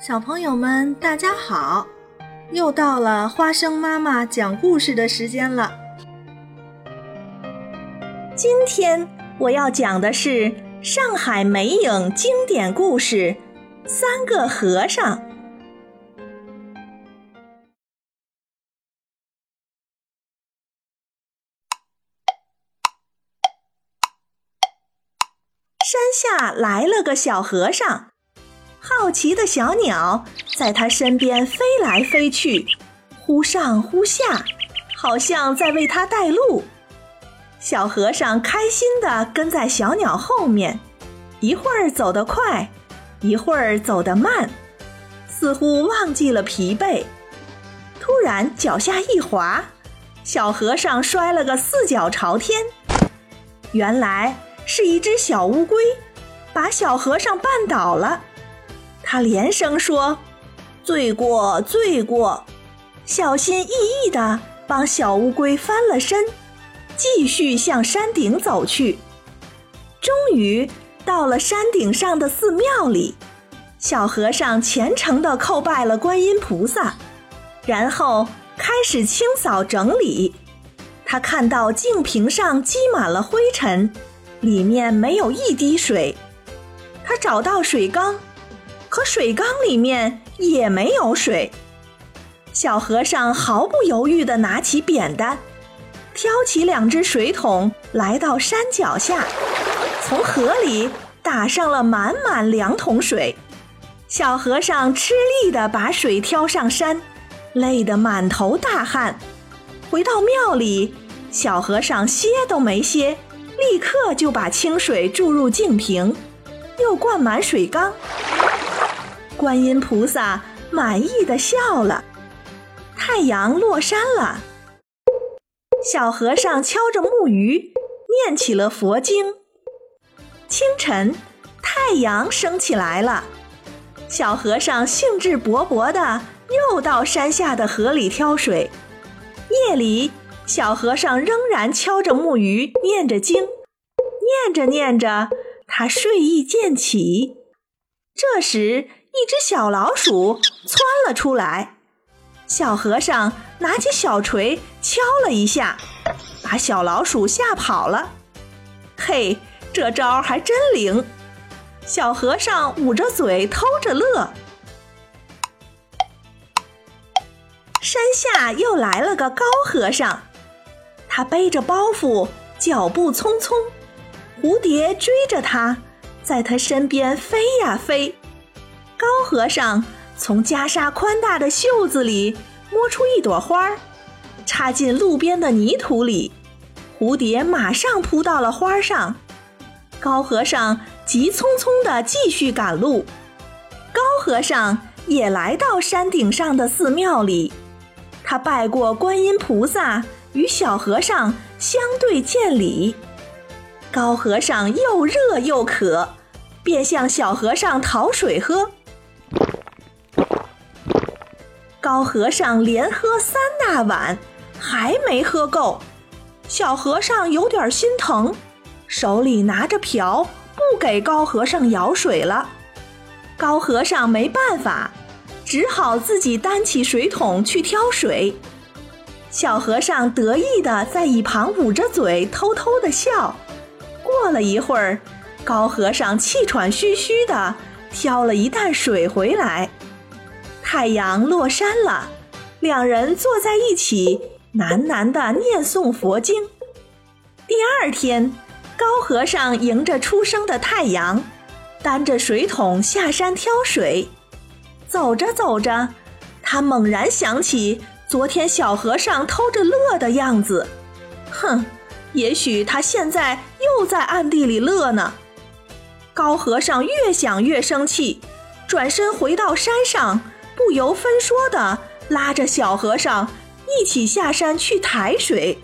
小朋友们，大家好！又到了花生妈妈讲故事的时间了。今天我要讲的是上海美影经典故事《三个和尚》。山下来了个小和尚。好奇的小鸟在他身边飞来飞去，忽上忽下，好像在为他带路。小和尚开心地跟在小鸟后面，一会儿走得快，一会儿走得慢，似乎忘记了疲惫。突然脚下一滑，小和尚摔了个四脚朝天。原来是一只小乌龟，把小和尚绊倒了。他连声说：“罪过，罪过！”小心翼翼地帮小乌龟翻了身，继续向山顶走去。终于到了山顶上的寺庙里，小和尚虔诚地叩拜了观音菩萨，然后开始清扫整理。他看到净瓶上积满了灰尘，里面没有一滴水。他找到水缸。可水缸里面也没有水，小和尚毫不犹豫地拿起扁担，挑起两只水桶，来到山脚下，从河里打上了满满两桶水。小和尚吃力地把水挑上山，累得满头大汗。回到庙里，小和尚歇都没歇，立刻就把清水注入净瓶，又灌满水缸。观音菩萨满意的笑了。太阳落山了，小和尚敲着木鱼，念起了佛经。清晨，太阳升起来了，小和尚兴致勃勃的又到山下的河里挑水。夜里，小和尚仍然敲着木鱼，念着经。念着念着，他睡意渐起。这时，一只小老鼠窜了出来，小和尚拿起小锤敲了一下，把小老鼠吓跑了。嘿，这招还真灵！小和尚捂着嘴偷着乐。山下又来了个高和尚，他背着包袱，脚步匆匆，蝴蝶追着他，在他身边飞呀飞。高和尚从袈裟宽大的袖子里摸出一朵花，插进路边的泥土里，蝴蝶马上扑到了花上。高和尚急匆匆地继续赶路。高和尚也来到山顶上的寺庙里，他拜过观音菩萨，与小和尚相对见礼。高和尚又热又渴，便向小和尚讨水喝。高和尚连喝三大碗，还没喝够。小和尚有点心疼，手里拿着瓢，不给高和尚舀水了。高和尚没办法，只好自己担起水桶去挑水。小和尚得意的在一旁捂着嘴，偷偷的笑。过了一会儿，高和尚气喘吁吁的挑了一担水回来。太阳落山了，两人坐在一起，喃喃地念诵佛经。第二天，高和尚迎着初升的太阳，担着水桶下山挑水。走着走着，他猛然想起昨天小和尚偷着乐的样子。哼，也许他现在又在暗地里乐呢。高和尚越想越生气，转身回到山上。不由分说的拉着小和尚一起下山去抬水，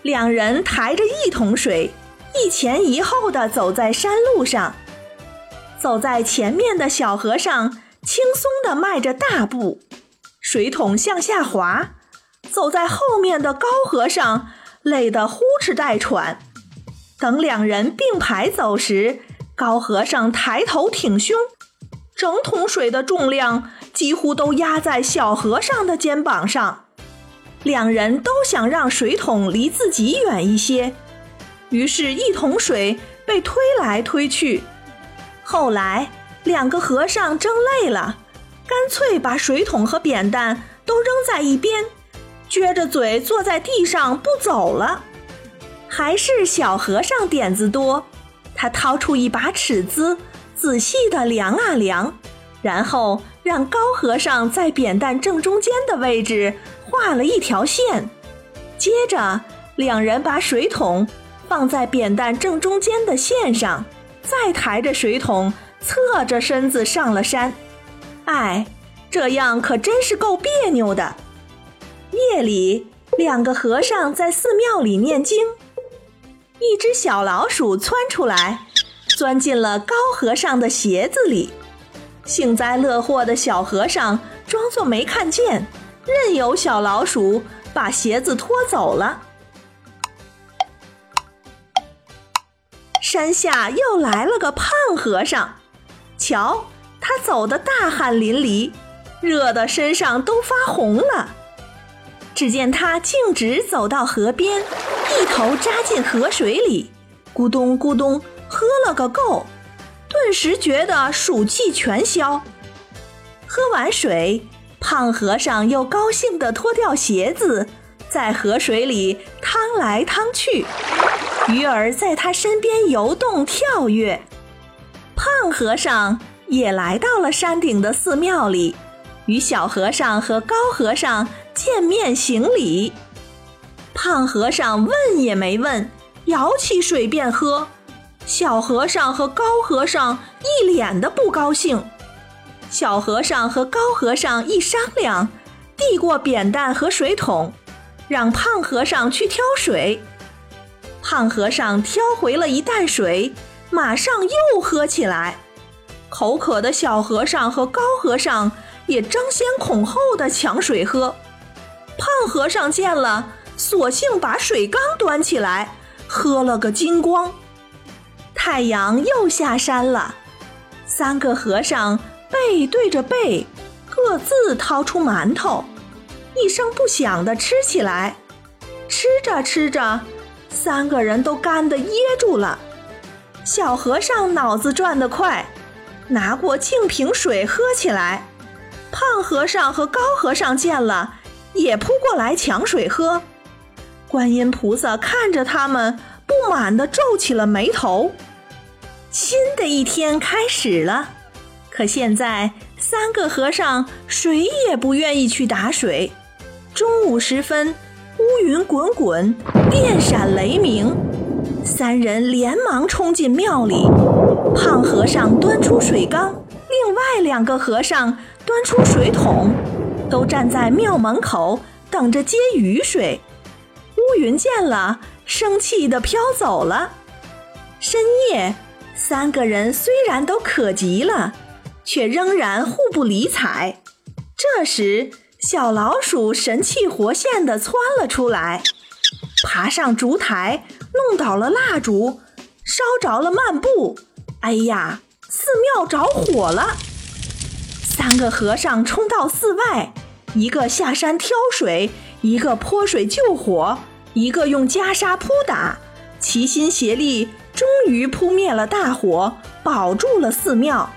两人抬着一桶水，一前一后的走在山路上。走在前面的小和尚轻松的迈着大步，水桶向下滑；走在后面的高和尚累得呼哧带喘。等两人并排走时，高和尚抬头挺胸。整桶水的重量几乎都压在小和尚的肩膀上。两人都想让水桶离自己远一些，于是，一桶水被推来推去。后来，两个和尚争累了，干脆把水桶和扁担都扔在一边，撅着嘴坐在地上不走了。还是小和尚点子多，他掏出一把尺子。仔细的量啊量，然后让高和尚在扁担正中间的位置画了一条线。接着，两人把水桶放在扁担正中间的线上，再抬着水桶，侧着身子上了山。哎，这样可真是够别扭的。夜里，两个和尚在寺庙里念经，一只小老鼠窜出来。钻进了高和尚的鞋子里，幸灾乐祸的小和尚装作没看见，任由小老鼠把鞋子拖走了。山下又来了个胖和尚，瞧他走得大汗淋漓，热得身上都发红了。只见他径直走到河边，一头扎进河水里，咕咚咕咚。喝了个够，顿时觉得暑气全消。喝完水，胖和尚又高兴地脱掉鞋子，在河水里趟来趟去，鱼儿在他身边游动跳跃。胖和尚也来到了山顶的寺庙里，与小和尚和高和尚见面行礼。胖和尚问也没问，舀起水便喝。小和尚和高和尚一脸的不高兴。小和尚和高和尚一商量，递过扁担和水桶，让胖和尚去挑水。胖和尚挑回了一担水，马上又喝起来。口渴的小和尚和高和尚也争先恐后的抢水喝。胖和尚见了，索性把水缸端起来，喝了个精光。太阳又下山了，三个和尚背对着背，各自掏出馒头，一声不响地吃起来。吃着吃着，三个人都干得噎住了。小和尚脑子转得快，拿过净瓶水喝起来。胖和尚和高和尚见了，也扑过来抢水喝。观音菩萨看着他们，不满地皱起了眉头。新的一天开始了，可现在三个和尚谁也不愿意去打水。中午时分，乌云滚滚，电闪雷鸣，三人连忙冲进庙里。胖和尚端出水缸，另外两个和尚端出水桶，都站在庙门口等着接雨水。乌云见了，生气的飘走了。深夜。三个人虽然都渴极了，却仍然互不理睬。这时，小老鼠神气活现地窜了出来，爬上烛台，弄倒了蜡烛，烧着了幔布。哎呀，寺庙着火了！三个和尚冲到寺外，一个下山挑水，一个泼水救火，一个用袈裟扑打，齐心协力。终于扑灭了大火，保住了寺庙。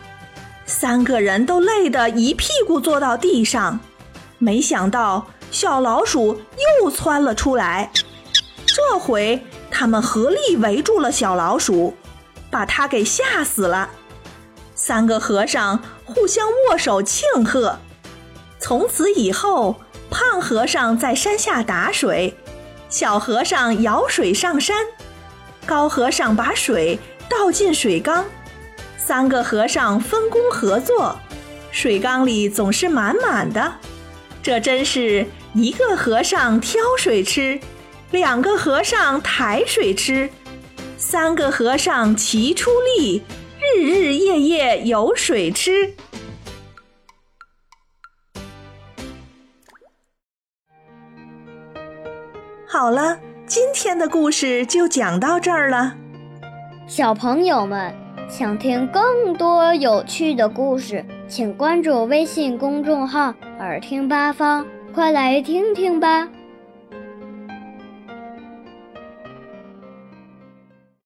三个人都累得一屁股坐到地上。没想到小老鼠又窜了出来，这回他们合力围住了小老鼠，把它给吓死了。三个和尚互相握手庆贺。从此以后，胖和尚在山下打水，小和尚舀水上山。高和尚把水倒进水缸，三个和尚分工合作，水缸里总是满满的。这真是一个和尚挑水吃，两个和尚抬水吃，三个和尚齐出力，日日夜夜有水吃。好了。今天的故事就讲到这儿了，小朋友们，想听更多有趣的故事，请关注微信公众号“耳听八方”，快来听听吧。